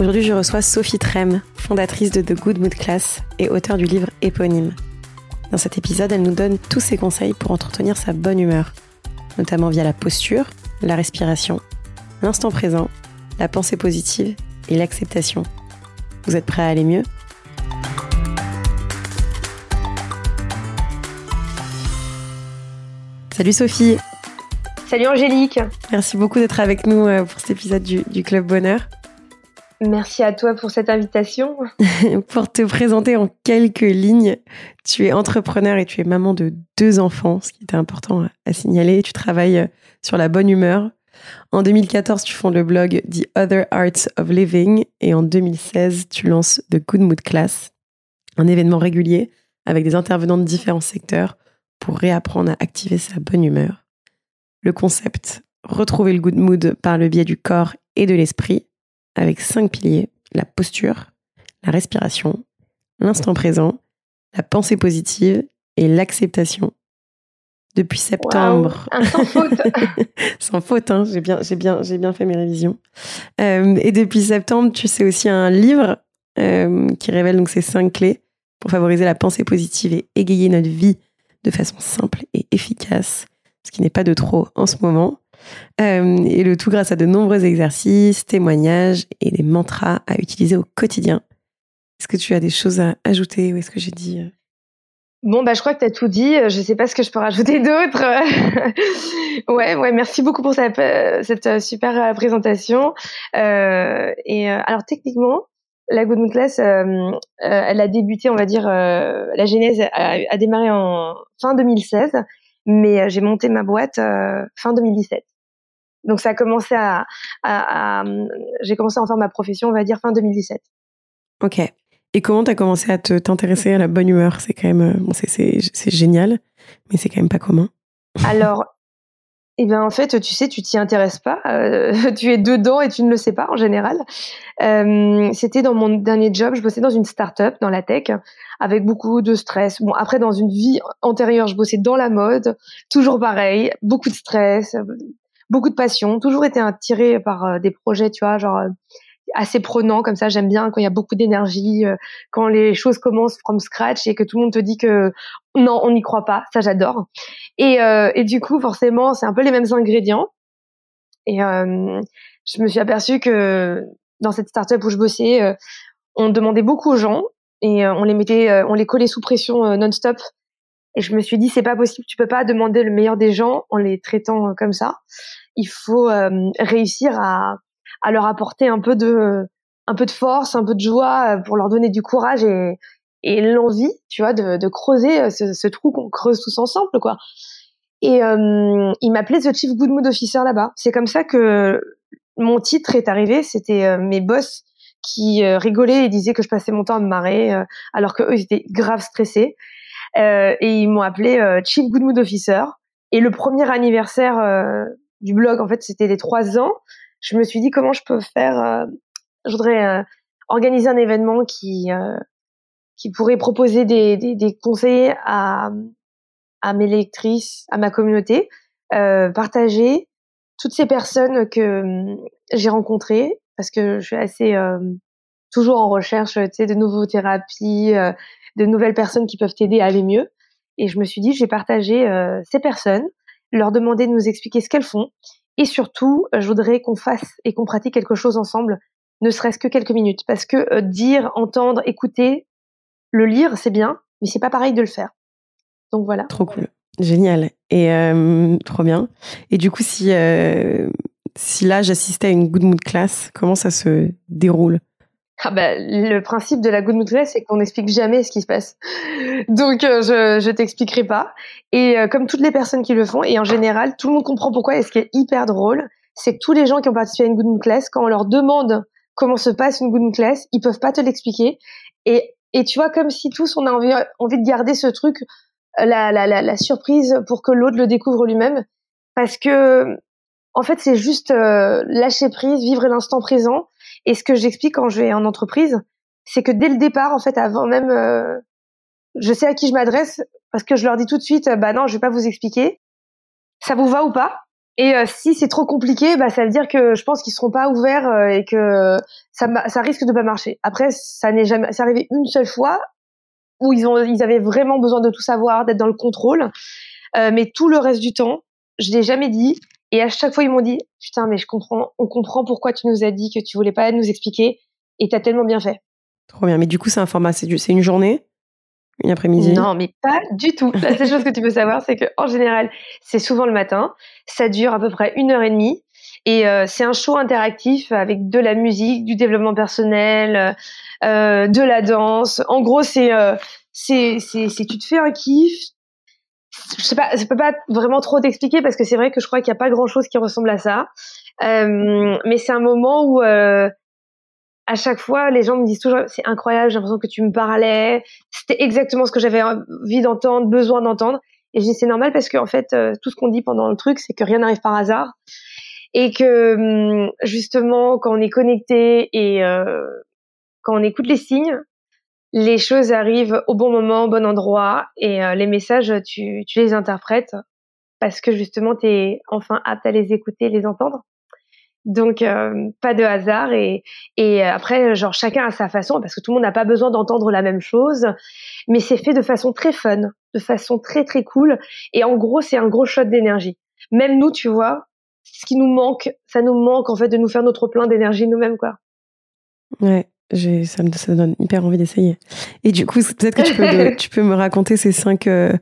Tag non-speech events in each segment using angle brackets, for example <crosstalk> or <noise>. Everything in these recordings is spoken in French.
Aujourd'hui, je reçois Sophie Trem, fondatrice de The Good Mood Class et auteure du livre éponyme. Dans cet épisode, elle nous donne tous ses conseils pour entretenir sa bonne humeur, notamment via la posture, la respiration, l'instant présent, la pensée positive et l'acceptation. Vous êtes prêts à aller mieux? Salut Sophie Salut Angélique Merci beaucoup d'être avec nous euh, pour cet épisode du, du Club Bonheur. Merci à toi pour cette invitation. <laughs> pour te présenter en quelques lignes, tu es entrepreneur et tu es maman de deux enfants, ce qui était important à signaler. Tu travailles sur la bonne humeur. En 2014, tu fondes le blog The Other Arts of Living et en 2016, tu lances The Good Mood Class, un événement régulier avec des intervenants de différents secteurs pour réapprendre à activer sa bonne humeur. Le concept, retrouver le good mood par le biais du corps et de l'esprit, avec cinq piliers, la posture, la respiration, l'instant présent, la pensée positive et l'acceptation. Depuis septembre. sans faute. <laughs> sans faute, hein, j'ai bien, j'ai bien, j'ai bien fait mes révisions. Euh, et depuis septembre, tu sais aussi un livre euh, qui révèle donc ces cinq clés pour favoriser la pensée positive et égayer notre vie de façon simple et efficace, ce qui n'est pas de trop en ce moment. Euh, et le tout grâce à de nombreux exercices, témoignages et des mantras à utiliser au quotidien. Est-ce que tu as des choses à ajouter ou est-ce que j'ai dit euh? Bon, bah, je crois que tu as tout dit. Je ne sais pas ce que je peux rajouter <laughs> d'autre. <laughs> ouais, ouais, merci beaucoup pour cette, cette super présentation. Euh, et alors, techniquement, la Good Mood Class, elle a débuté, on va dire, la genèse a, démarré en fin 2016, mais j'ai monté ma boîte fin 2017. Donc ça a commencé à, à, j'ai commencé à en faire ma profession, on va dire fin 2017. Ok. Et comment tu as commencé à te t'intéresser à la bonne humeur? C'est quand même, euh, bon, c'est génial, mais c'est quand même pas commun. Alors, eh bien, en fait, tu sais, tu t'y intéresses pas. Euh, <laughs> tu es dedans et tu ne le sais pas en général. Euh, C'était dans mon dernier job. Je bossais dans une start-up, dans la tech, avec beaucoup de stress. Bon, après, dans une vie antérieure, je bossais dans la mode. Toujours pareil, beaucoup de stress, beaucoup de passion, toujours été attirée par euh, des projets, tu vois, genre euh, assez prenants comme ça. J'aime bien quand il y a beaucoup d'énergie, euh, quand les choses commencent from scratch et que tout le monde te dit que non, on n'y croit pas. Ça, j'adore. Et, et du coup, forcément, c'est un peu les mêmes ingrédients. Et je me suis aperçue que dans cette startup où je bossais, on demandait beaucoup aux gens et on les mettait, on les collait sous pression non-stop. Et je me suis dit, c'est pas possible, tu peux pas demander le meilleur des gens en les traitant comme ça il faut euh, réussir à, à leur apporter un peu de un peu de force, un peu de joie euh, pour leur donner du courage et, et l'envie, tu vois, de, de creuser euh, ce, ce trou qu'on creuse tous ensemble, quoi. Et euh, il m'appelait The Chief Good Mood Officer là-bas. C'est comme ça que mon titre est arrivé. C'était mes boss qui rigolaient et disaient que je passais mon temps à me marrer, alors que eux ils étaient grave stressés. Et ils m'ont appelé Chief Good Mood Officer. Et le premier anniversaire du blog, en fait, c'était les trois ans. Je me suis dit comment je peux faire. Euh, je voudrais euh, organiser un événement qui euh, qui pourrait proposer des, des, des, conseils à à mes lectrices, à ma communauté, partager toutes ces personnes que j'ai rencontrées parce que je suis assez toujours en recherche, tu sais, de nouveaux thérapies, de nouvelles personnes qui peuvent t'aider à aller mieux. Et je me suis dit, j'ai partagé ces personnes leur demander de nous expliquer ce qu'elles font. Et surtout, je voudrais qu'on fasse et qu'on pratique quelque chose ensemble, ne serait-ce que quelques minutes. Parce que euh, dire, entendre, écouter, le lire, c'est bien, mais c'est pas pareil de le faire. Donc voilà. Trop cool. Génial. Et euh, trop bien. Et du coup, si, euh, si là j'assistais à une good mood class, comment ça se déroule? Ah bah, le principe de la good mood class, c'est qu'on n'explique jamais ce qui se passe. Donc, euh, je, je t'expliquerai pas. Et euh, comme toutes les personnes qui le font, et en général, tout le monde comprend pourquoi. Et ce qui est hyper drôle, c'est que tous les gens qui ont participé à une good class, quand on leur demande comment se passe une good class, ils peuvent pas te l'expliquer. Et Et tu vois, comme si tous on a envie, envie de garder ce truc, la, la, la, la surprise pour que l'autre le découvre lui-même. Parce que, en fait, c'est juste euh, lâcher prise, vivre l'instant présent. Et ce que j'explique quand je vais en entreprise, c'est que dès le départ, en fait, avant même, euh, je sais à qui je m'adresse parce que je leur dis tout de suite, bah non, je vais pas vous expliquer. Ça vous va ou pas? Et euh, si c'est trop compliqué, bah ça veut dire que je pense qu'ils seront pas ouverts euh, et que ça, ça risque de pas marcher. Après, ça n'est jamais, c'est arrivé une seule fois où ils ont, ils avaient vraiment besoin de tout savoir, d'être dans le contrôle. mais tout le reste du temps, je l'ai jamais dit. Et à chaque fois, ils m'ont dit, putain, mais je comprends, on comprend pourquoi tu nous as dit que tu voulais pas nous expliquer et t'as tellement bien fait. Trop bien. Mais du coup, c'est un format, c'est une journée une après-midi? Non, mais pas du tout. La seule chose que tu peux savoir, c'est que en général, c'est souvent le matin. Ça dure à peu près une heure et demie. Et euh, c'est un show interactif avec de la musique, du développement personnel, euh, de la danse. En gros, c'est euh, c'est c'est tu te fais un kiff. Je sais pas, je peux pas vraiment trop t'expliquer parce que c'est vrai que je crois qu'il y a pas grand chose qui ressemble à ça. Euh, mais c'est un moment où euh, à chaque fois, les gens me disent toujours, c'est incroyable, j'ai l'impression que tu me parlais. C'était exactement ce que j'avais envie d'entendre, besoin d'entendre. Et je dis, c'est normal parce qu'en fait, euh, tout ce qu'on dit pendant le truc, c'est que rien n'arrive par hasard. Et que, hum, justement, quand on est connecté et euh, quand on écoute les signes, les choses arrivent au bon moment, au bon endroit. Et euh, les messages, tu, tu les interprètes parce que justement, tu es enfin apte à les écouter, les entendre. Donc euh, pas de hasard et et après genre chacun a sa façon parce que tout le monde n'a pas besoin d'entendre la même chose, mais c'est fait de façon très fun, de façon très très cool et en gros c'est un gros shot d'énergie. Même nous tu vois, ce qui nous manque, ça nous manque en fait de nous faire notre plein d'énergie nous-mêmes quoi. Ouais. Ça me, ça donne hyper envie d'essayer. Et du coup, peut-être que tu peux, <laughs> tu peux me raconter ces cinq euh,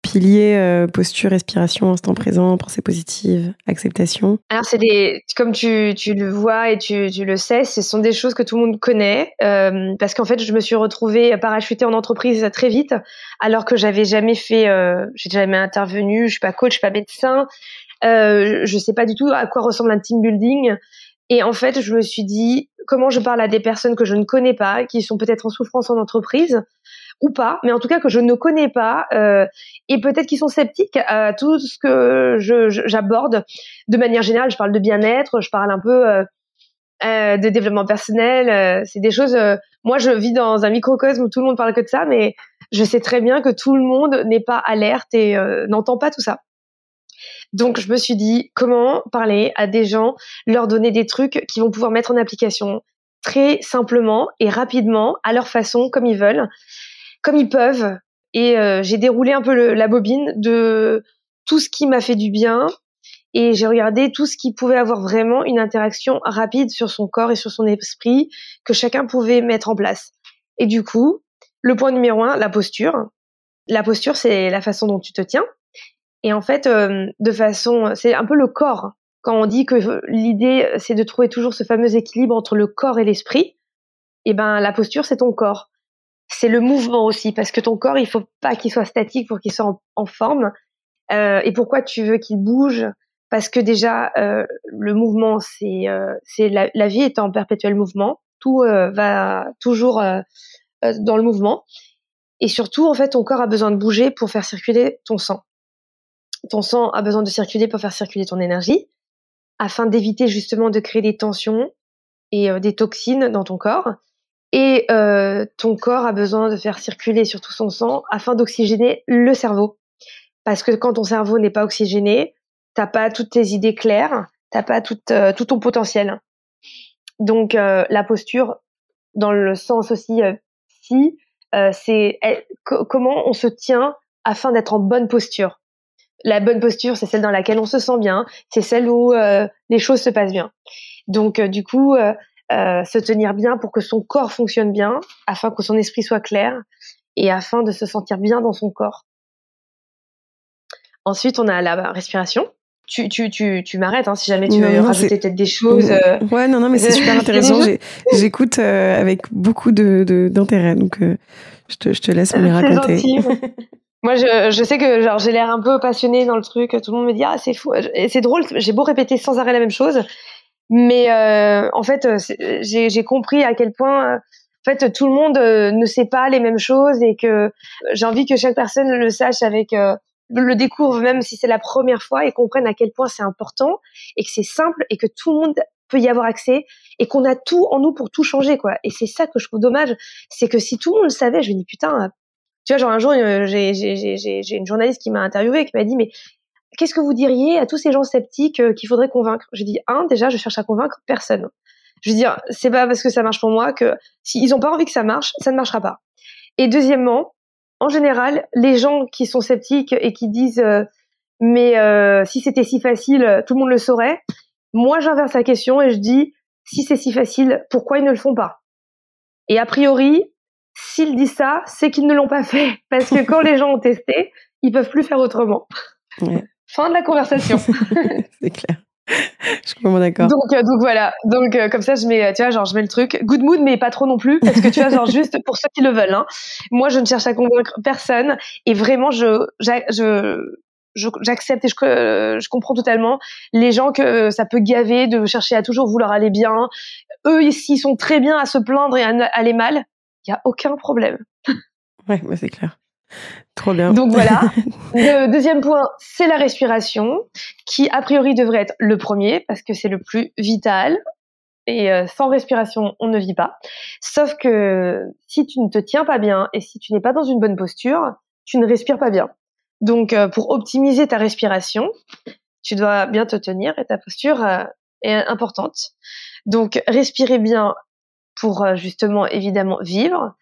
piliers euh, posture, respiration, instant présent, pensée positive, acceptation Alors c'est des, comme tu, tu, le vois et tu, tu, le sais, ce sont des choses que tout le monde connaît euh, parce qu'en fait je me suis retrouvée parachutée en entreprise très vite alors que j'avais jamais fait, j'ai jamais intervenu, je suis pas coach, je suis pas médecin, je sais pas du tout à quoi ressemble un team building et en fait je me suis dit comment je parle à des personnes que je ne connais pas, qui sont peut-être en souffrance en entreprise ou pas, mais en tout cas que je ne connais pas, euh, et peut-être qu'ils sont sceptiques à tout ce que j'aborde de manière générale. Je parle de bien-être, je parle un peu euh, euh, de développement personnel. Euh, c'est des choses. Euh, moi, je vis dans un microcosme où tout le monde parle que de ça, mais je sais très bien que tout le monde n'est pas alerte et n'entend pas tout ça. Donc, je me suis dit comment parler à des gens, leur donner des trucs qui vont pouvoir mettre en application très simplement et rapidement, à leur façon, comme ils veulent comme ils peuvent. Et euh, j'ai déroulé un peu la bobine de tout ce qui m'a fait du bien. Et j'ai regardé tout ce qui pouvait avoir vraiment une interaction rapide sur son corps et sur son esprit que chacun pouvait mettre en place. Et du coup, le point numéro un, la posture. La posture, c'est la façon dont tu te tiens. Et en fait, euh, de façon, c'est un peu le corps. Quand on dit que l'idée, c'est de trouver toujours ce fameux équilibre entre le corps et l'esprit, et eh ben la posture, c'est ton corps c'est le mouvement aussi, parce que ton corps, il faut pas qu'il soit statique pour qu'il soit en, forme. Euh, et pourquoi tu veux qu'il bouge? Parce que déjà, euh, le mouvement, c'est euh, c'est la, la, vie est en perpétuel mouvement. Tout euh, va toujours euh, euh, dans le mouvement. Et surtout, en fait, ton corps a besoin de bouger pour faire circuler ton sang. Ton sang a besoin de circuler pour faire circuler ton énergie, afin d'éviter justement de créer des tensions et des toxines dans ton corps. Et euh, ton corps a besoin de faire circuler surtout son sang afin d'oxygéner le cerveau. Parce que quand ton cerveau n'est pas oxygéné, t'as pas toutes tes idées claires, t'as pas tout, euh, ton potentiel. Donc euh, la posture, dans le sens aussi si, c'est comment on se tient afin d'être en bonne posture. La bonne posture, c'est celle dans laquelle on se sent bien, c'est celle où les choses se passent bien. Donc du coup, euh, se tenir bien pour que son corps fonctionne bien, afin que son esprit soit clair et afin de se sentir bien dans son corps. Ensuite, on a la respiration. Tu, tu, tu, tu m'arrêtes hein, si jamais tu veux rajouter peut-être des choses. Euh. Ouais, non, non, mais c'est super <laughs> intéressant. J'écoute euh, avec beaucoup de d'intérêt, donc je, te, je te laisse me les raconter. <laughs> Moi, je, je sais que genre j'ai l'air un peu passionnée dans le truc. Tout le monde me dit ah c'est fou. C'est drôle. J'ai beau répéter sans arrêt la même chose, mais euh, en fait, euh, j'ai compris à quel point, euh, fait, tout le monde ne sait pas les mêmes choses et que j'ai envie que chaque personne le sache avec le découvre même si c'est la première fois et comprenne à quel point c'est important et que c'est simple et que tout le monde peut y avoir accès et qu'on a tout en nous pour tout changer quoi. Et c'est ça que je trouve dommage, c'est que si tout le monde le savait, je me dis putain, tu vois genre un jour euh, j'ai une journaliste qui m'a interviewé qui m'a dit mais qu'est-ce que vous diriez à tous ces gens sceptiques euh, qu'il faudrait convaincre? J'ai dit un déjà je cherche à convaincre personne. Je veux dire c'est pas parce que ça marche pour moi que s'ils ont pas envie que ça marche, ça ne marchera pas. Et deuxièmement, en général, les gens qui sont sceptiques et qui disent euh, mais euh, si c'était si facile, tout le monde le saurait. Moi, j'inverse la question et je dis si c'est si facile, pourquoi ils ne le font pas? Et a priori, s'ils disent ça, c'est qu'ils ne l'ont pas fait <laughs> parce que quand les gens ont testé, ils peuvent plus faire autrement. Fin de la conversation. <laughs> c'est clair. Je suis vraiment d'accord. Donc, euh, donc voilà. Donc euh, comme ça, je mets, tu vois, genre je mets le truc good mood, mais pas trop non plus, parce que tu vois, genre juste pour ceux qui le veulent. Hein. Moi, je ne cherche à convaincre personne, et vraiment, je, je, j'accepte et je, euh, je comprends totalement les gens que ça peut gaver de chercher à toujours vouloir aller bien. Eux, ici, sont très bien à se plaindre et à aller mal. Il y a aucun problème. Ouais, c'est clair. Trop bien. Donc voilà. <laughs> le deuxième point, c'est la respiration, qui a priori devrait être le premier parce que c'est le plus vital. Et euh, sans respiration, on ne vit pas. Sauf que si tu ne te tiens pas bien et si tu n'es pas dans une bonne posture, tu ne respires pas bien. Donc euh, pour optimiser ta respiration, tu dois bien te tenir et ta posture euh, est importante. Donc respirer bien pour justement évidemment vivre,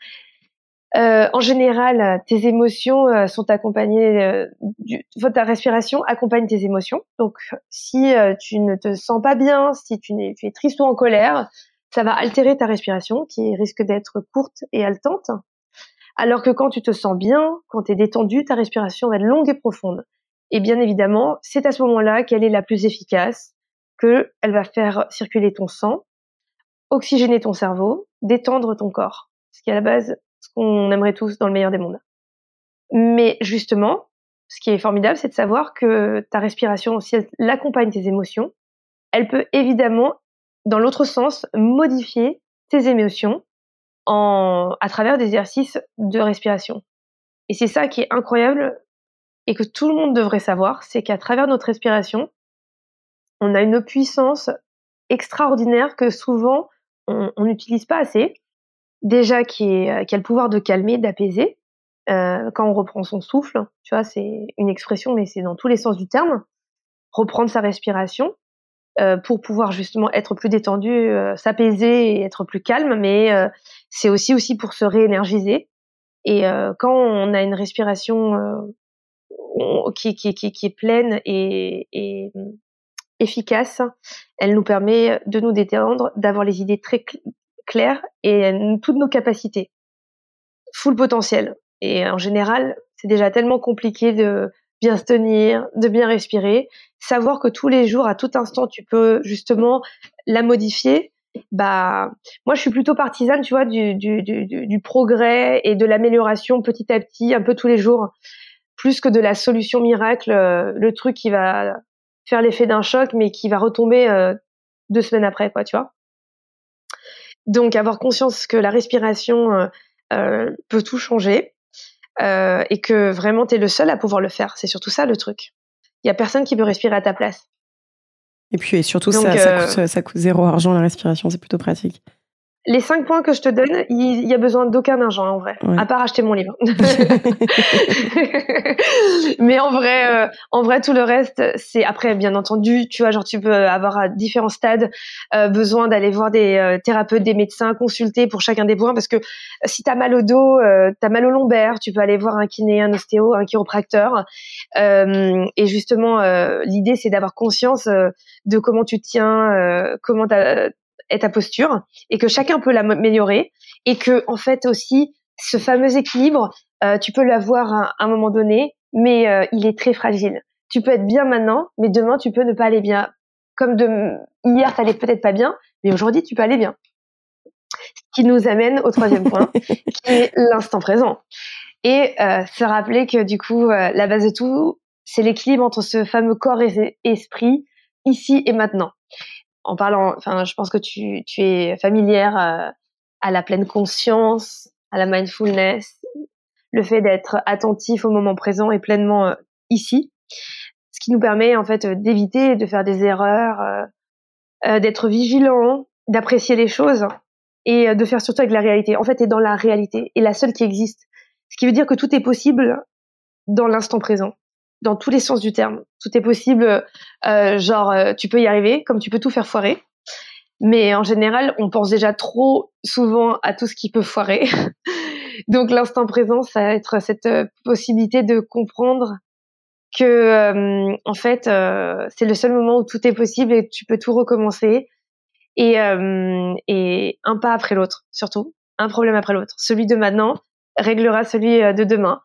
euh, en général, tes émotions euh, sont accompagnées, euh, du, ta respiration accompagne tes émotions. Donc, si euh, tu ne te sens pas bien, si tu, es, tu es triste ou en colère, ça va altérer ta respiration, qui risque d'être courte et haletante. Alors que quand tu te sens bien, quand tu es détendu, ta respiration va être longue et profonde. Et bien évidemment, c'est à ce moment-là qu'elle est la plus efficace, qu'elle va faire circuler ton sang, oxygéner ton cerveau, détendre ton corps. Ce qui est à la base ce qu'on aimerait tous dans le meilleur des mondes. Mais justement, ce qui est formidable, c'est de savoir que ta respiration, si elle accompagne tes émotions, elle peut évidemment, dans l'autre sens, modifier tes émotions en, à travers des exercices de respiration. Et c'est ça qui est incroyable et que tout le monde devrait savoir, c'est qu'à travers notre respiration, on a une puissance extraordinaire que souvent on n'utilise pas assez déjà qui, est, euh, qui a le pouvoir de calmer, d'apaiser. Euh, quand on reprend son souffle, tu vois, c'est une expression, mais c'est dans tous les sens du terme. Reprendre sa respiration euh, pour pouvoir justement être plus détendu, euh, s'apaiser et être plus calme, mais euh, c'est aussi aussi pour se réénergiser. Et quand on a une respiration qui, qui, qui, qui, est pleine et, et efficace, elle nous permet de nous détendre, d'avoir les idées très clair et toutes nos capacités. Full potentiel. Et en général, c'est déjà tellement compliqué de bien se tenir, de bien respirer. Savoir que tous les jours, à tout instant, tu peux justement la modifier. Bah, moi, je suis plutôt partisane, tu vois, du, du, du, du progrès et de l'amélioration petit à petit, un peu tous les jours, plus que de la solution miracle, euh, le truc qui va faire l'effet d'un choc, mais qui va retomber euh, deux semaines après, quoi, tu vois. Donc avoir conscience que la respiration euh, euh, peut tout changer et que vraiment tu es le seul à pouvoir le faire. C'est surtout ça le truc. Il y a personne qui peut respirer à ta place. Et puis et surtout ça, ça, coûte, ça coûte zéro argent la respiration, c'est plutôt pratique les cinq points que je te donne, il y a besoin d'aucun argent en vrai, à part acheter mon livre. <laughs> <laughs> Mais en vrai, euh, en vrai, tout le reste, c'est après, bien entendu, tu vois, genre tu peux avoir à différents stades euh, besoin d'aller voir des euh, thérapeutes, des médecins, consulter pour chacun des points, parce que si t'as mal au dos, t'as mal au lombaire, tu peux aller voir un kiné, un ostéo, un chiropracteur. et justement, l'idée, c'est d'avoir conscience de comment tu tiens, comment t'as est ta posture et que chacun peut l'améliorer et que en fait aussi ce fameux équilibre, euh, tu peux l'avoir à, un moment donné, mais euh, il est très fragile. Tu peux être bien maintenant, mais demain tu peux ne pas aller bien. Comme de hier t'allais peut-être pas bien, mais aujourd'hui tu peux aller bien. Ce qui nous amène au troisième point, <laughs> qui est l'instant présent. Et euh, se rappeler que du coup la base de tout, c'est l'équilibre entre ce fameux corps et esprit ici et maintenant en parlant, enfin, je pense que tu, tu es familière euh, à la pleine conscience, à la mindfulness, le fait d'être attentif au moment présent et pleinement euh, ici, ce qui nous permet en fait d'éviter de faire des erreurs, euh, euh, d'être vigilant, d'apprécier les choses et de faire surtout avec la réalité. En fait, est dans la réalité et la seule qui existe. Ce qui veut dire que tout est possible dans l'instant présent, dans tous les sens du terme. Tout est possible, genre tu peux y arriver, comme tu peux tout faire foirer. Mais en général, on pense déjà trop souvent à tout ce qui peut foirer. <laughs> Donc l'instant présent, ça va être cette euh, possibilité de comprendre que euh, en fait, euh, c'est le seul moment où tout est possible et tu peux tout recommencer. Et, et un pas après l'autre, surtout, un problème après l'autre. Celui de maintenant réglera celui de demain.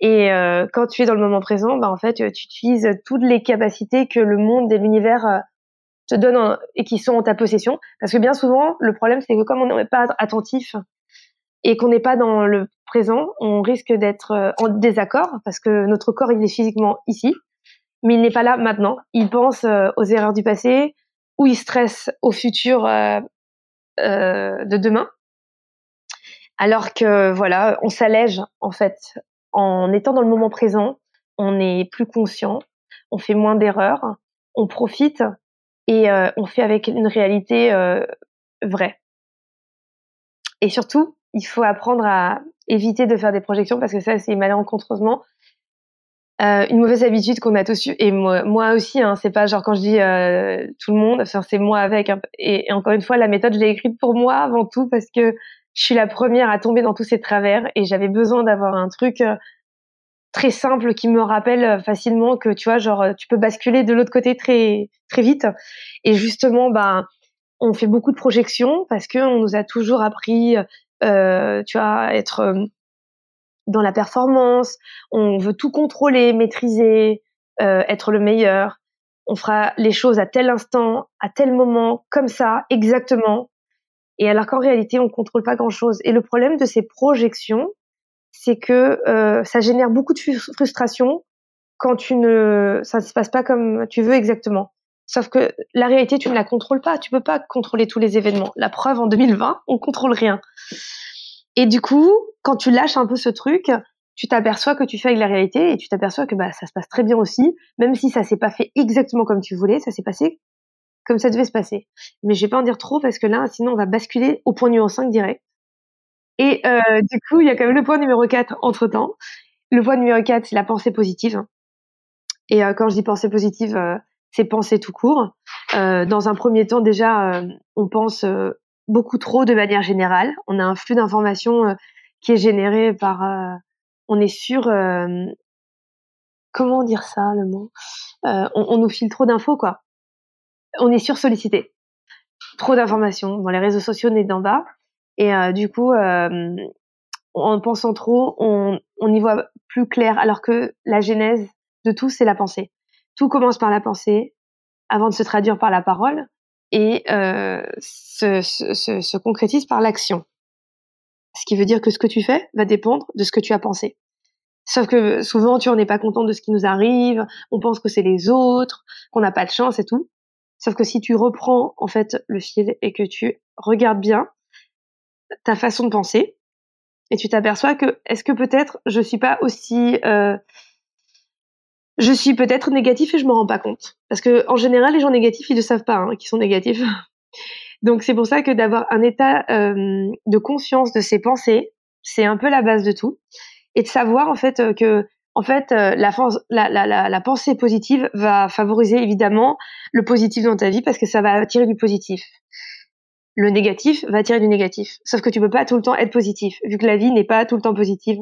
Et quand tu es dans le moment présent, bah en fait, tu utilises toutes les capacités que le monde et l'univers te donnent et qui sont en ta possession. Parce que bien souvent, le problème, c'est que comme on n'est pas attentif et qu'on n'est pas dans le présent, on risque d'être euh, en désaccord parce que notre corps, il est physiquement ici, mais il n'est pas là maintenant. Il pense euh, aux erreurs du passé ou il stresse au futur euh, de demain. Alors que voilà, on s'allège en fait en étant dans le moment présent, on est plus conscient, on fait moins d'erreurs, on profite et on fait avec une réalité vraie. Et surtout, il faut apprendre à éviter de faire des projections parce que ça, c'est malencontreusement euh, une mauvaise habitude qu'on a tous eu. Et moi, aussi, hein, c'est pas genre quand je dis euh, tout le monde, c'est moi avec. Hein. Et, encore une fois, la méthode, je l'ai écrite pour moi avant tout parce que je suis la première à tomber dans tous ces travers et j'avais besoin d'avoir un truc euh, très simple qui me rappelle euh, facilement que tu vois, genre, tu peux basculer de l'autre côté très très vite. Et justement, bah, on fait beaucoup de projections parce que on nous a toujours appris euh, tu vois, être euh, dans la performance, on veut tout contrôler, maîtriser, euh, être le meilleur. On fera les choses à tel instant, à tel moment, comme ça, exactement. Et alors qu'en réalité, on contrôle pas grand-chose. Et le problème de ces projections, c'est que euh, ça génère beaucoup de frustration quand tu ne, ça ne se passe pas comme tu veux exactement. Sauf que la réalité, tu ne la contrôles pas. Tu peux pas contrôler tous les événements. La preuve, en 2020, on contrôle rien. Et du coup, quand tu lâches un peu ce truc, tu t'aperçois que tu fais avec la réalité et tu t'aperçois que bah, ça se passe très bien aussi, même si ça s'est pas fait exactement comme tu voulais, ça s'est passé comme ça devait se passer. Mais je vais pas en dire trop parce que là, sinon on va basculer au point numéro 5 direct. Et euh, du coup, il y a quand même le point numéro 4 entre-temps. Le point numéro 4, c'est la pensée positive. Et euh, quand je dis pensée positive, euh, c'est penser tout court. Dans un premier temps, déjà, on pense beaucoup trop de manière générale. On a un flux d'informations qui est généré par. on est sur. comment dire ça, le mot? On, nous file trop d'infos, quoi. On est sur sollicité. Trop d'informations. Dans les réseaux sociaux, est d'en bas. Et du coup, en pensant trop, on, y voit plus clair. Alors que la genèse de tout, c'est la pensée. Tout commence par la pensée, avant de se traduire par la parole, et euh, se, se, se, concrétise par l'action. Ce qui veut dire que ce que tu fais va dépendre de ce que tu as pensé. Sauf que souvent, tu en es pas content de ce qui nous arrive, on pense que c'est les autres, qu'on n'a pas de chance et tout. Sauf que si tu reprends en fait le fil et que tu regardes bien ta façon de penser, et tu t'aperçois que est-ce que peut-être je suis pas aussi euh, je suis peut-être négatif et je me rends pas compte. Parce que en général, les gens négatifs, ils ne savent pas hein, qu'ils sont négatifs. <laughs> Donc c'est pour ça que d'avoir un état euh, de conscience de ses pensées, c'est un peu la base de tout, et de savoir en fait euh, que en fait euh, la, la, la, la, pensée positive va favoriser évidemment le positif dans ta vie parce que ça va attirer du positif. Le négatif va attirer du négatif. Sauf que tu peux pas tout le temps être positif, vu que la vie n'est pas tout le temps positive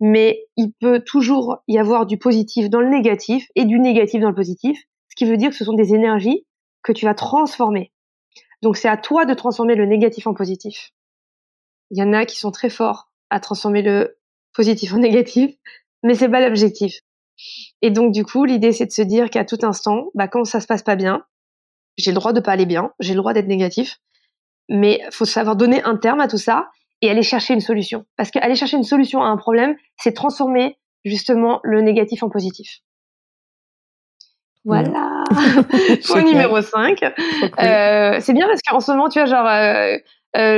mais il peut toujours y avoir du positif dans le négatif et du négatif dans le positif, ce qui veut dire que ce sont des énergies que tu vas transformer. Donc c'est à toi de transformer le négatif en positif. Il y en a qui sont très forts à transformer le positif en négatif, mais c'est pas l'objectif. Et donc du coup, l'idée c'est de se dire qu'à tout instant, bah, quand ça se passe pas bien, j'ai le droit de pas aller bien, j'ai le droit d'être négatif, mais faut savoir donner un terme à tout ça et aller chercher une solution. Parce qu'aller chercher une solution à un problème, c'est transformer justement le négatif en positif. Voilà. <laughs> <laughs> Point numéro 5. Euh, c'est bien parce qu'en ce moment, tu vois, genre, euh,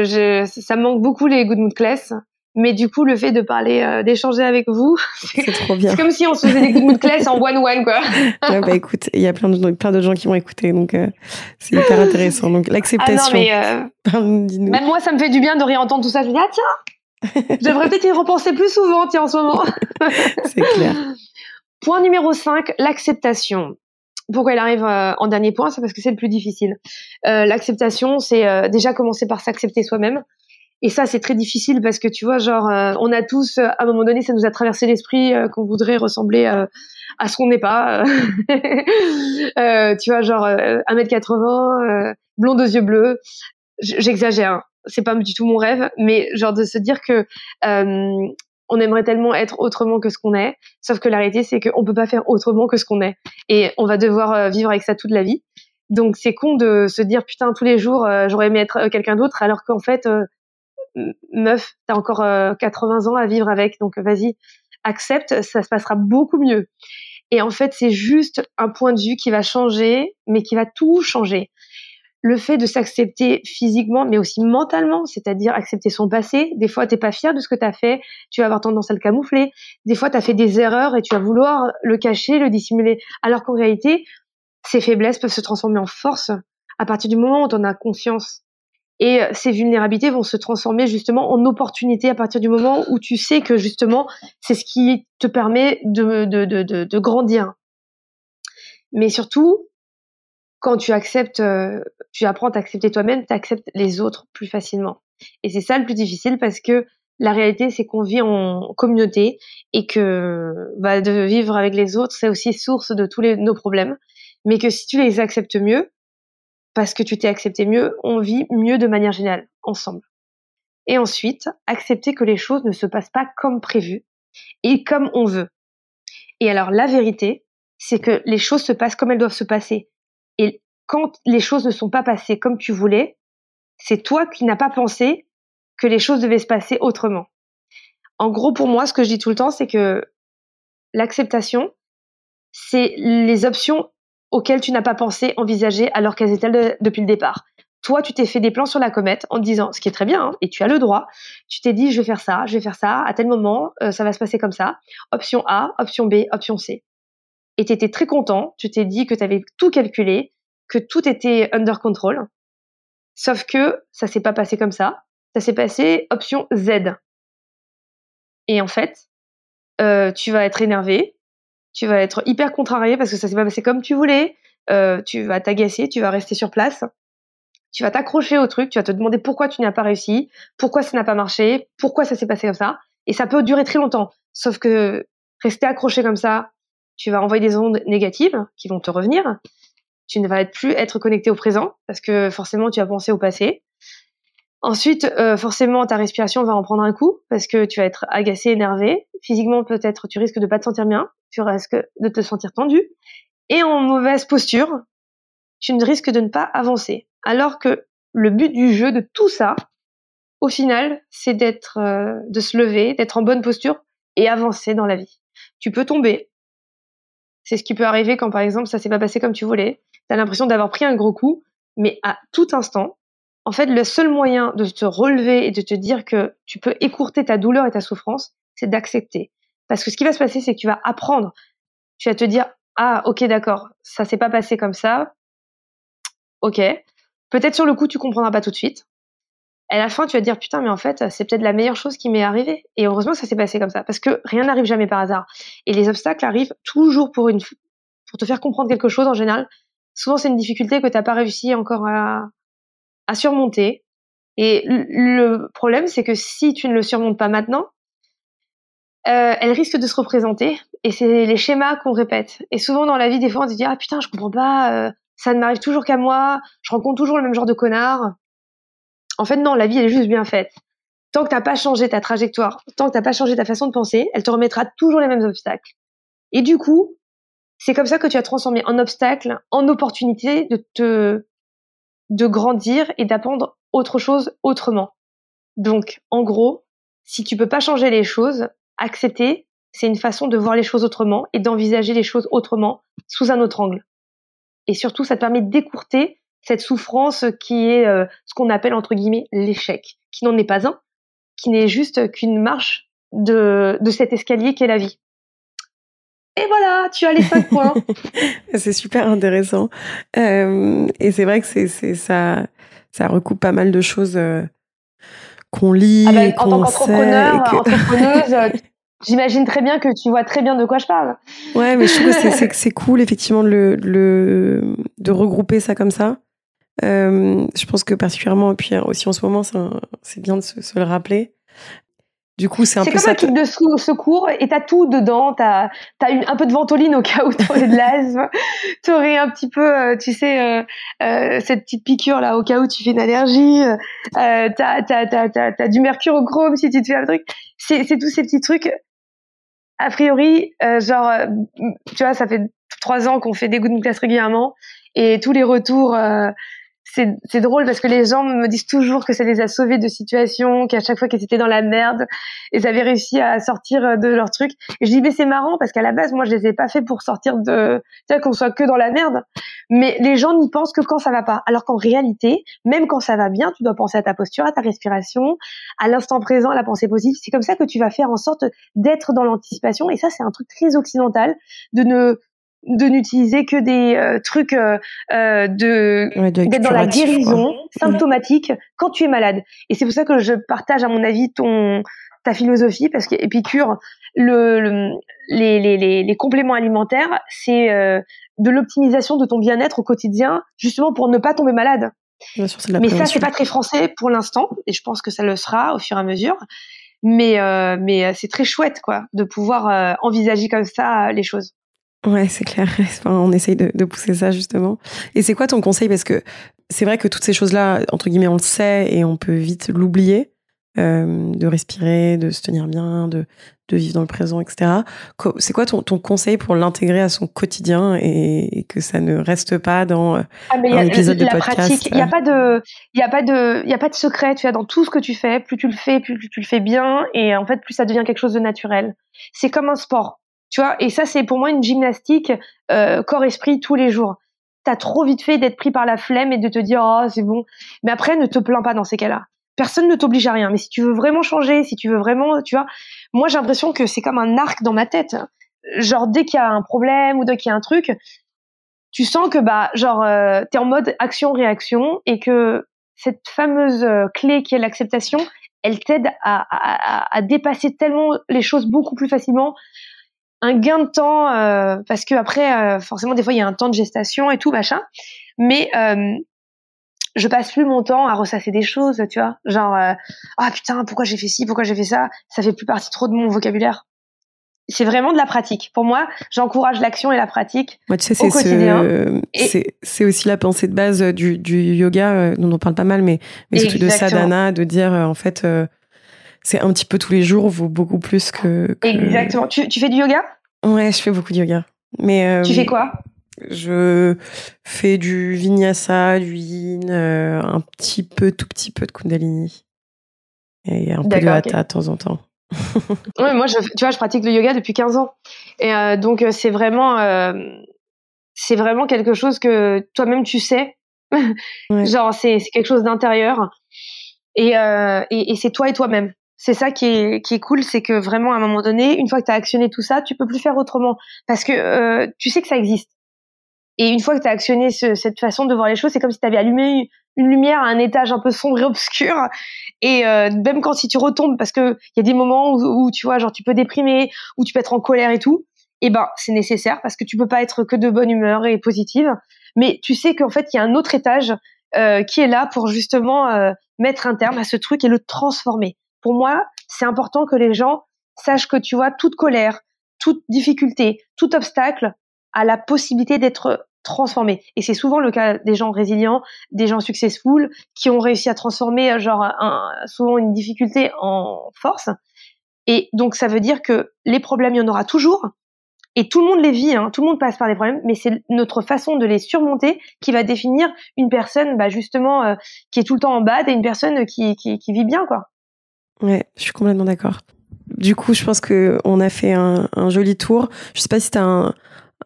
je, ça me manque beaucoup les good mood class. Mais du coup, le fait de parler, euh, d'échanger avec vous, <laughs> c'est trop bien. C'est comme si on se faisait des good mood class en one one quoi. <laughs> ouais, bah écoute, il y a plein de plein de gens qui vont écouter, donc euh, c'est hyper intéressant. Donc l'acceptation. Ah non mais euh, <laughs> même moi, ça me fait du bien de réentendre tout ça. Je me dis ah tiens, je devrais peut-être y repenser plus souvent tiens en ce moment. c'est clair. Point numéro 5, l'acceptation. Pourquoi elle arrive en dernier point? C'est parce que c'est le plus difficile. l'acceptation, c'est déjà commencer par s'accepter soi-même. Et ça, c'est très difficile parce que tu vois, genre, euh, on a tous, à un moment donné, ça nous a traversé l'esprit euh, qu'on voudrait ressembler euh, à ce qu'on n'est pas. <laughs> tu vois, genre, 1m80, blond aux yeux bleus. J'exagère, hein. c'est pas du tout mon rêve, mais genre de se dire que on aimerait tellement être autrement que ce qu'on est, sauf que la réalité, c'est qu'on peut pas faire autrement que ce qu'on est. Et on va devoir vivre avec ça toute la vie. Donc c'est con de se dire putain tous les jours j'aurais aimé être quelqu'un d'autre alors qu'en fait meuf, t'as encore 80 euh, ans à vivre avec, donc vas-y, accepte, ça se passera beaucoup mieux. Et en fait, c'est juste un point de vue qui va changer, mais qui va tout changer. Le fait de s'accepter physiquement, mais aussi mentalement, c'est-à-dire accepter son passé. Des fois, t'es pas fier de ce que t'as fait, tu vas avoir tendance à le camoufler. Des fois, t'as fait des erreurs et tu vas vouloir le cacher, le dissimuler. Alors qu'en réalité, ces faiblesses peuvent se transformer en force à partir du moment où t'en as conscience. Et euh, ces vulnérabilités vont se transformer justement en opportunités à partir du moment où tu sais que justement c'est ce qui te permet de, de, de, de, grandir. Mais surtout, quand tu acceptes, euh, tu apprends à t'accepter toi-même, tu acceptes les autres plus facilement. Et c'est ça le plus difficile parce que la réalité, c'est qu'on vit en communauté et que bah, de vivre avec les autres, c'est aussi source de tous les, nos problèmes. Mais que si tu les acceptes mieux, parce que tu t'es accepté mieux, on vit mieux de manière générale, ensemble. Et ensuite, accepter que les choses ne se passent pas comme prévu et comme on veut. Et alors, la vérité, c'est que les choses se passent comme elles doivent se passer. Et quand les choses ne sont pas passées comme tu voulais, c'est toi qui n'as pas pensé que les choses devaient se passer autrement. En gros, pour moi, ce que je dis tout le temps, c'est que l'acceptation, c'est les options auxquelles tu n'as pas pensé, envisagé, alors qu'elles étaient depuis le départ. Toi, tu t'es fait des plans sur la comète en te disant, ce qui est très bien, hein, et tu as le droit, tu t'es dit, je vais faire ça, je vais faire ça, à tel moment, euh, ça va se passer comme ça. Option A, option B, option C. Et tu étais très content, tu t'es dit que tu avais tout calculé, que tout était under control. Sauf que ça s'est pas passé comme ça. Ça s'est passé option Z. Et en fait, euh, tu vas être énervé, tu vas être hyper contrarié parce que ça s'est pas passé comme tu voulais, euh, tu vas t'agacer, tu vas rester sur place, tu vas t'accrocher au truc, tu vas te demander pourquoi tu n'as pas réussi, pourquoi ça n'a pas marché, pourquoi ça s'est passé comme ça, et ça peut durer très longtemps. Sauf que rester accroché comme ça, tu vas envoyer des ondes négatives qui vont te revenir. Tu ne vas plus être connecté au présent parce que forcément tu vas penser au passé. Ensuite, euh, forcément, ta respiration va en prendre un coup parce que tu vas être agacé, énervé. Physiquement, peut-être, tu risques de pas te sentir bien, tu risques de te sentir tendu. Et en mauvaise posture, tu ne risques de ne pas avancer. Alors que le but du jeu, de tout ça, au final, c'est d'être, euh, de se lever, d'être en bonne posture et avancer dans la vie. Tu peux tomber. C'est ce qui peut arriver quand, par exemple, ça s'est pas passé comme tu voulais. Tu as l'impression d'avoir pris un gros coup, mais à tout instant, en fait, le seul moyen de te relever et de te dire que tu peux écourter ta douleur et ta souffrance, c'est d'accepter. Parce que ce qui va se passer, c'est que tu vas apprendre. Tu vas te dire, ah, ok, d'accord, ça s'est pas passé comme ça. Ok. Peut-être sur le coup, tu comprendras pas tout de suite. À la fin, tu vas te dire, putain, mais en fait, c'est peut-être la meilleure chose qui m'est arrivée. Et heureusement ça s'est passé comme ça. Parce que rien n'arrive jamais par hasard. Et les obstacles arrivent toujours pour une, pour te faire comprendre quelque chose en général. Souvent, c'est une difficulté que tu n'as pas réussi encore à, à surmonter. Et le problème, c'est que si tu ne le surmontes pas maintenant, euh, elle risque de se représenter. Et c'est les schémas qu'on répète. Et souvent dans la vie, des fois, on se dit ah putain, je comprends pas, euh, ça ne m'arrive toujours qu'à moi, je rencontre toujours le même genre de connard. En fait, non, la vie elle est juste bien faite. Tant que t'as pas changé ta trajectoire, tant que t'as pas changé ta façon de penser, elle te remettra toujours les mêmes obstacles. Et du coup, c'est comme ça que tu as transformé en obstacle en opportunité de te de grandir et d'apprendre autre chose autrement. Donc, en gros, si tu peux pas changer les choses, accepter, c'est une façon de voir les choses autrement et d'envisager les choses autrement sous un autre angle. Et surtout, ça te permet d'écourter cette souffrance qui est euh, ce qu'on appelle entre guillemets l'échec, qui n'en est pas un, qui n'est juste qu'une marche de, de cet escalier qu'est la vie. Et voilà, tu as les cinq <laughs> points. c'est super intéressant. Euh, et c'est vrai que c'est, ça, ça recoupe pas mal de choses euh, qu'on lit, ah ben, qu'on en tant qu'entrepreneur, entrepreneuse, <laughs> J'imagine très bien que tu vois très bien de quoi je parle. Ouais, mais je trouve que c'est, c'est <laughs> cool effectivement de, le, le, de regrouper ça comme ça. Euh, je pense que particulièrement, et puis aussi en ce moment, c'est bien de se, se, le rappeler. Du coup, c'est un peu comme ça. un truc de secours et t'as tout dedans. T'as as un peu de ventoline au cas où t'aurais de l'asthme. <laughs> t'aurais un petit peu, euh, tu sais, euh, euh, cette petite piqûre là au cas où tu fais une allergie. Euh, t'as as, du mercure au chrome si tu te fais un truc. C'est tous ces petits trucs. A priori, euh, genre, tu vois, ça fait trois ans qu'on fait des goûts de classe régulièrement et tous les retours c'est drôle parce que les gens me disent toujours que ça les a sauvés de situations, qu'à chaque fois qu'ils étaient dans la merde, ils avaient réussi à sortir de leur truc. Et je dis mais c'est marrant parce qu'à la base moi je les ai pas fait pour sortir de, qu'on soit que dans la merde. Mais les gens n'y pensent que quand ça va pas. Alors qu'en réalité, même quand ça va bien, tu dois penser à ta posture, à ta respiration, à l'instant présent, à la pensée positive. C'est comme ça que tu vas faire en sorte d'être dans l'anticipation. Et ça c'est un truc très occidental de ne de n'utiliser que des euh, trucs euh, euh de d'être dans la guérison symptomatique quand tu es malade. Et c'est pour ça que je partage à mon avis ton ta philosophie parce qu'Épicure le, le les, les, les, les, compléments alimentaires c'est euh, de l'optimisation de ton bien-être au quotidien justement pour ne pas tomber malade. Bien sûr, mais ça c'est pas très français pour l'instant et je pense que ça le sera au fur et à mesure. Mais euh, mais c'est très chouette quoi de pouvoir envisager comme ça les choses. Ouais, c'est clair. <laughs> on essaye de, pousser ça justement. Et c'est quoi ton conseil? Parce que c'est vrai que toutes ces choses-là, entre guillemets, on le sait et on peut vite l'oublier. Euh, de respirer, de se tenir bien, de, de vivre dans le présent, etc. C'est quoi ton, ton conseil pour l'intégrer à son quotidien et, que ça ne reste pas dans ah, un épisode de podcast Il n'y a pas de, il y a pas de, il y a pas de secret. Tu as dans tout ce que tu fais, plus tu le fais, plus tu le fais bien, et en fait, plus ça devient quelque chose de naturel. C'est comme un sport. Tu vois, et ça, c'est pour moi une gymnastique euh, corps-esprit tous les jours. T'as trop vite fait d'être pris par la flemme et de te dire oh c'est bon. Mais après, ne te plains pas dans ces cas-là. Personne ne t'oblige à rien. Mais si tu veux vraiment changer, si tu veux vraiment, tu vois, moi j'ai l'impression que c'est comme un arc dans ma tête. Genre dès qu'il y a un problème ou dès qu'il y a un truc, tu sens que bah genre euh, t'es en mode action-réaction et que cette fameuse euh, clé qui est l'acceptation, elle t'aide à, à, à, dépasser tellement les choses beaucoup plus facilement un gain de temps euh, parce que après euh, forcément des fois il y a un temps de gestation et tout machin mais euh, je passe plus mon temps à ressasser des choses tu vois genre ah putain pourquoi j'ai fait ci pourquoi j'ai fait ça? Ça fait plus partie trop de mon vocabulaire c'est vraiment de la pratique. Pour moi, j'encourage l'action et la pratique Moi, tu sais, au quotidien. C'est aussi la pensée de base du, du yoga, dont on parle pas mal, mais, mais surtout de sadhana, de dire en fait, c'est un petit peu tous les jours vaut beaucoup plus que. Exactement. Tu, tu, fais du yoga? Ouais, je fais beaucoup de yoga. Mais euh, tu fais quoi? Je fais du vinyasa, du yin, euh, un petit peu, tout petit peu de kundalini et un peu de hatha de temps en temps. <laughs> ouais, moi, je, tu vois, je pratique le yoga depuis 15 ans. Et euh, donc, c'est vraiment, c'est vraiment quelque chose que toi-même tu sais. <laughs> Genre, c'est quelque chose d'intérieur. Et, et, et c'est toi et toi-même c'est ça qui est, qui est cool, c'est que vraiment à un moment donné, une fois que tu as actionné tout ça, tu peux plus faire autrement parce que euh, tu sais que ça existe. Et une fois que tu as actionné cette façon de voir les choses, c'est comme si tu avais allumé une lumière à un étage un peu sombre et obscur. Et euh, même quand si tu retombes, parce que il y a des moments où, tu vois, genre tu peux déprimer, où tu peux être en colère et tout, et eh ben c'est nécessaire parce que tu peux pas être que de bonne humeur et positive. Mais tu sais qu'en fait il y a un autre étage euh, qui est là pour justement euh, mettre un terme à ce truc et le transformer pour moi, c'est important que les gens sachent que tu vois, toute colère, toute difficulté, tout obstacle a la possibilité d'être transformé. Et c'est souvent le cas des gens résilients, des gens successful, qui ont réussi à transformer euh, genre souvent une difficulté en force. Et donc ça veut dire que les problèmes, il y en aura toujours. Et tout le monde les vit, hein, tout le monde passe par des problèmes, mais c'est notre façon de les surmonter qui va définir une personne, bah justement, euh, qui est tout le temps en bad et une personne qui, qui, qui vit bien, quoi. Ouais, je suis complètement d'accord. Du coup, je pense que on a fait un, un, joli tour. Je sais pas si tu as un,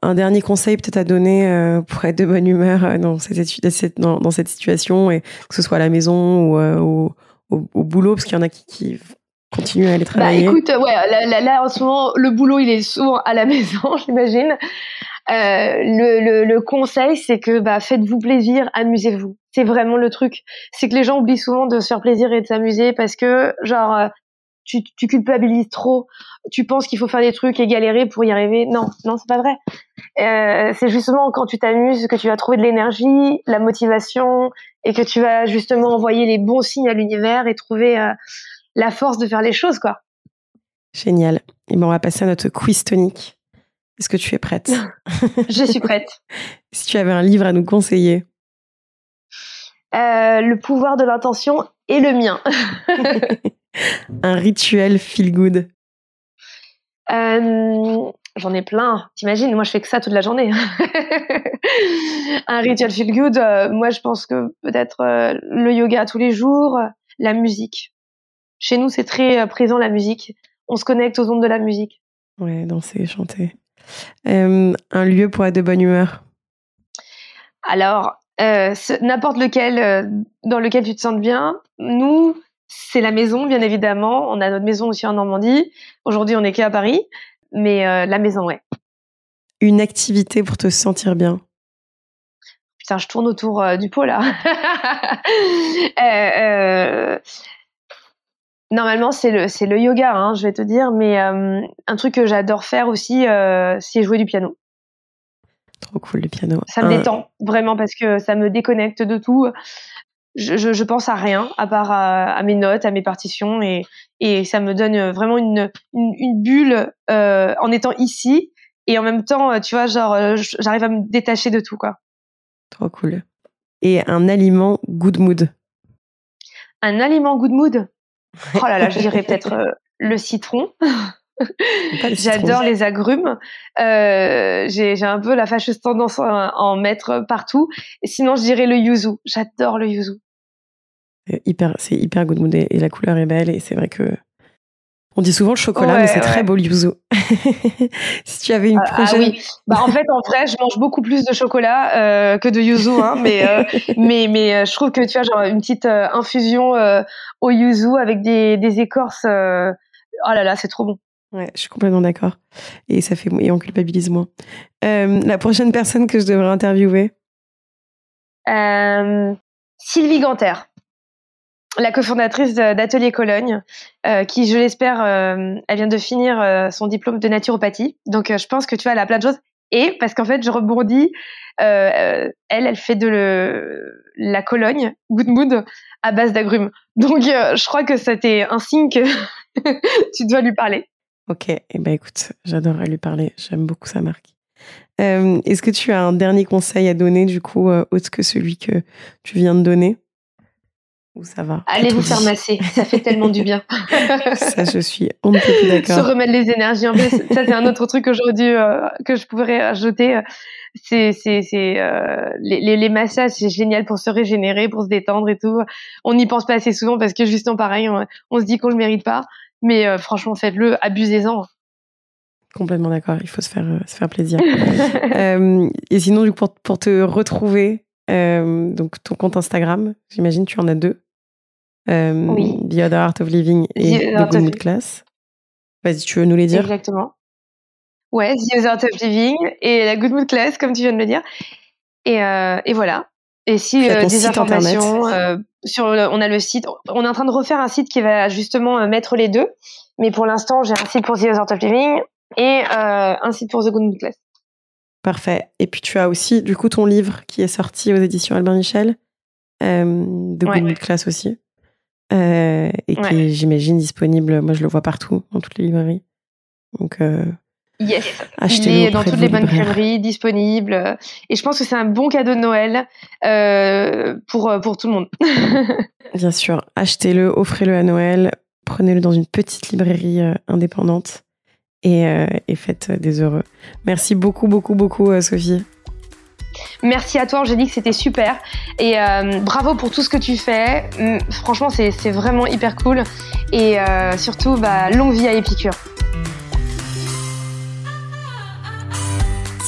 un dernier conseil peut-être à donner euh, pour être de bonne humeur euh, dans cette, dans, dans, cette situation, et que ce soit à la maison ou euh, au, au, boulot, parce qu'il y en a qui, qui continuent à aller bah, travailler. Bah écoute, ouais, là, là, en ce moment, le boulot, il est souvent à la <laughs> maison, j'imagine. Euh, le, le, le, conseil, c'est que bah, faites-vous plaisir, amusez-vous. C'est vraiment le truc. C'est que les gens oublient souvent de se faire plaisir et de s'amuser parce que, genre, tu, tu culpabilises trop, tu penses qu'il faut faire des trucs et galérer pour y arriver. Non, non, c'est pas vrai. Euh, c'est justement quand tu t'amuses que tu vas trouver de l'énergie, la motivation et que tu vas justement envoyer les bons signes à l'univers et trouver euh, la force de faire les choses, quoi. Génial. Et ben on va passer à notre quiz tonique. Est-ce que tu es prête? <laughs> Je suis prête. <laughs> si tu avais un livre à nous conseiller. Euh, le pouvoir de l'intention et le mien. <laughs> <laughs> un rituel feel good euh, J'en ai plein. T'imagines, moi je fais que ça toute la journée. <laughs> un rituel feel good, euh, moi je pense que peut-être le yoga tous les jours, la musique. Chez nous c'est très présent la musique. On se connecte aux ondes de la musique. Ouais, danser, chanter. un lieu pour être de bonne humeur Alors, n'importe lequel dans lequel tu te sens bien. Nous, c'est la maison, bien évidemment. On a notre maison aussi en Normandie. Aujourd'hui, on est qu'à Paris, mais euh, la maison, ouais. Une activité pour te sentir bien. Putain, je tourne autour euh, du pot là. <laughs> Euh, normalement, c'est le c'est le yoga, hein, je vais te dire, mais un truc que j'adore faire aussi, c'est jouer du piano. Trop cool le piano. Ça me détend vraiment parce que ça me déconnecte de tout je, je, je, pense à rien à part à, mes notes, à mes partitions et, et ça me donne vraiment une, une, une bulle euh, en étant ici et en même temps, tu vois, genre, euh, j'arrive à me détacher de tout, quoi. Trop cool. Et un aliment good mood. Un aliment good mood? <laughs> Oh là là, je dirais peut-être euh, le citron. <laughs> J'adore les agrumes. Euh, J'ai un peu la fâcheuse tendance à en mettre partout. Sinon, je dirais le yuzu. J'adore le yuzu. Hyper, c'est hyper good mood et, la couleur est belle. Et c'est vrai que on dit souvent le chocolat, mais c'est très beau le yuzu. <laughs> si tu avais une ah, ah prochaine. oui. Bah, en fait, en vrai, je mange beaucoup plus de chocolat euh, que de yuzu, hein, mais euh, <laughs> mais mais euh, je trouve que tu as genre une petite euh, infusion au yuzu avec des, des écorces. oh là là, c'est trop bon. Ouais, je suis complètement d'accord. Et ça fait et on culpabilise moins. Euh, la prochaine personne que je devrais interviewer? Euh, Sylvie Ganter, la cofondatrice d'Atelier Cologne, euh, qui, je l'espère, euh, elle vient de finir euh, son diplôme de naturopathie. Donc, je pense que tu vois, elle a plein de choses. Et parce qu'en fait, je rebondis, elle, elle fait de le, la Cologne, Good Mood, à base d'agrumes. Donc, je crois que c'était un signe que <laughs> tu dois lui parler. Ok, et eh ben écoute, j'adorerais lui parler. J'aime beaucoup sa marque. Euh, est-ce que tu as un dernier conseil à donner, du coup, euh, autre que celui que tu viens de donner? Ou ça va? Allez vous faire masser, ça fait tellement du bien. <laughs> ça, je suis on ne peut plus d'accord. Se remettre les énergies en place, ça c'est un autre truc aujourd'hui euh, que je pourrais ajouter. C'est les, les, les massages, c'est génial pour se régénérer, pour se détendre et tout. On n'y pense pas assez souvent parce que justement pareil, on, on se dit qu'on le mérite pas. Mais euh, franchement, faites-le, abusez-en. Complètement d'accord, il faut se faire, euh, se faire plaisir. <laughs> euh, et sinon, du coup, pour, pour te retrouver, donc ton compte Instagram, j'imagine tu en as deux. oui. The Other Art of Living et The Good Mood Class. Vas-y, tu veux nous les dire? Exactement. Ouais, The Other Art of Living et la Good Mood Class, comme tu viens de le dire. Et, euh, et voilà. Et si euh, des informations euh, sur, on a le site, on est en train de refaire un site qui va justement euh, mettre les deux. Mais pour l'instant, j'ai un site pour The Art of Living et un site pour The Good Class. Parfait. Et puis tu as aussi du coup ton livre qui est sorti aux éditions Albin Michel, euh, The Good Mood Class aussi, et qui est j'imagine disponible. Moi, je le vois partout dans toutes les librairies. Donc Yes, il est dans toutes les bonnes crèmeries, disponible. Et je pense que c'est un bon cadeau de Noël euh, pour, euh, pour tout le monde. <laughs> Bien sûr, achetez-le, offrez-le à Noël, prenez-le dans une petite librairie euh, indépendante et, et faites des heureux. Merci beaucoup, beaucoup, beaucoup, Sophie. Merci à toi, Angélique, c'était super. Et bravo pour tout ce que tu fais. Hum, franchement, c'est vraiment hyper cool. Et surtout, bah, longue vie à Épicure.